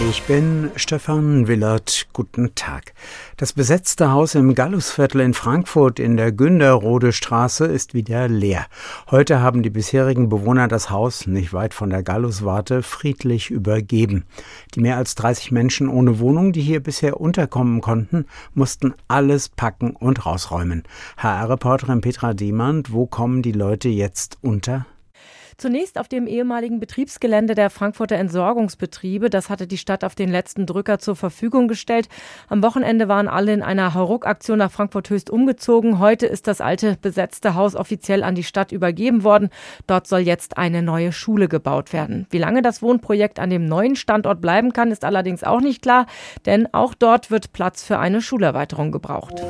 Ich bin Stefan Willert. Guten Tag. Das besetzte Haus im Gallusviertel in Frankfurt in der Günderrode Straße ist wieder leer. Heute haben die bisherigen Bewohner das Haus nicht weit von der Galluswarte friedlich übergeben. Die mehr als 30 Menschen ohne Wohnung, die hier bisher unterkommen konnten, mussten alles packen und rausräumen. HR-Reporterin Petra Demand, wo kommen die Leute jetzt unter? Zunächst auf dem ehemaligen Betriebsgelände der Frankfurter Entsorgungsbetriebe. Das hatte die Stadt auf den letzten Drücker zur Verfügung gestellt. Am Wochenende waren alle in einer Hauruck-Aktion nach Frankfurt Höchst umgezogen. Heute ist das alte besetzte Haus offiziell an die Stadt übergeben worden. Dort soll jetzt eine neue Schule gebaut werden. Wie lange das Wohnprojekt an dem neuen Standort bleiben kann, ist allerdings auch nicht klar, denn auch dort wird Platz für eine Schulerweiterung gebraucht.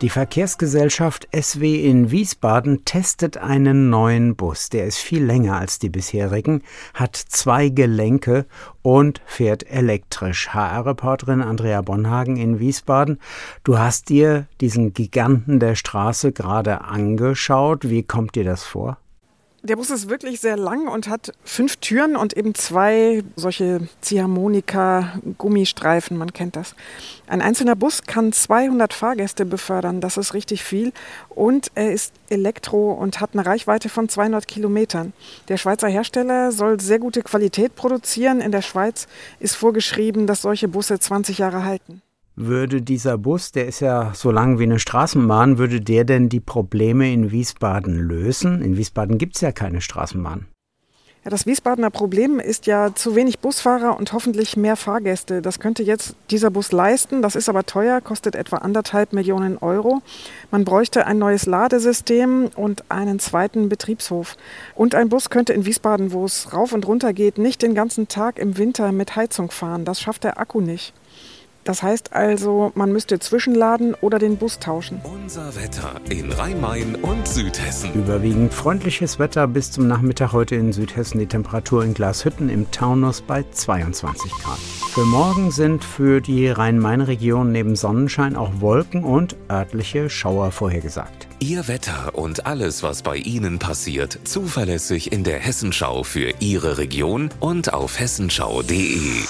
Die Verkehrsgesellschaft SW in Wiesbaden testet einen neuen Bus. Der ist viel länger als die bisherigen, hat zwei Gelenke und fährt elektrisch. HR-Reporterin Andrea Bonhagen in Wiesbaden. Du hast dir diesen Giganten der Straße gerade angeschaut. Wie kommt dir das vor? Der Bus ist wirklich sehr lang und hat fünf Türen und eben zwei solche Ziehharmonika-Gummistreifen, man kennt das. Ein einzelner Bus kann 200 Fahrgäste befördern, das ist richtig viel. Und er ist elektro und hat eine Reichweite von 200 Kilometern. Der Schweizer Hersteller soll sehr gute Qualität produzieren. In der Schweiz ist vorgeschrieben, dass solche Busse 20 Jahre halten würde dieser Bus, der ist ja so lang wie eine Straßenbahn, würde der denn die Probleme in Wiesbaden lösen? In Wiesbaden gibt es ja keine Straßenbahn. Ja, das Wiesbadener Problem ist ja zu wenig Busfahrer und hoffentlich mehr Fahrgäste. Das könnte jetzt dieser Bus leisten. Das ist aber teuer, kostet etwa anderthalb Millionen Euro. Man bräuchte ein neues Ladesystem und einen zweiten Betriebshof. Und ein Bus könnte in Wiesbaden, wo es rauf und runter geht, nicht den ganzen Tag im Winter mit Heizung fahren. Das schafft der Akku nicht. Das heißt also, man müsste zwischenladen oder den Bus tauschen. Unser Wetter in Rhein-Main und Südhessen. Überwiegend freundliches Wetter bis zum Nachmittag heute in Südhessen. Die Temperatur in Glashütten im Taunus bei 22 Grad. Für morgen sind für die Rhein-Main-Region neben Sonnenschein auch Wolken und örtliche Schauer vorhergesagt. Ihr Wetter und alles, was bei Ihnen passiert, zuverlässig in der Hessenschau für Ihre Region und auf hessenschau.de.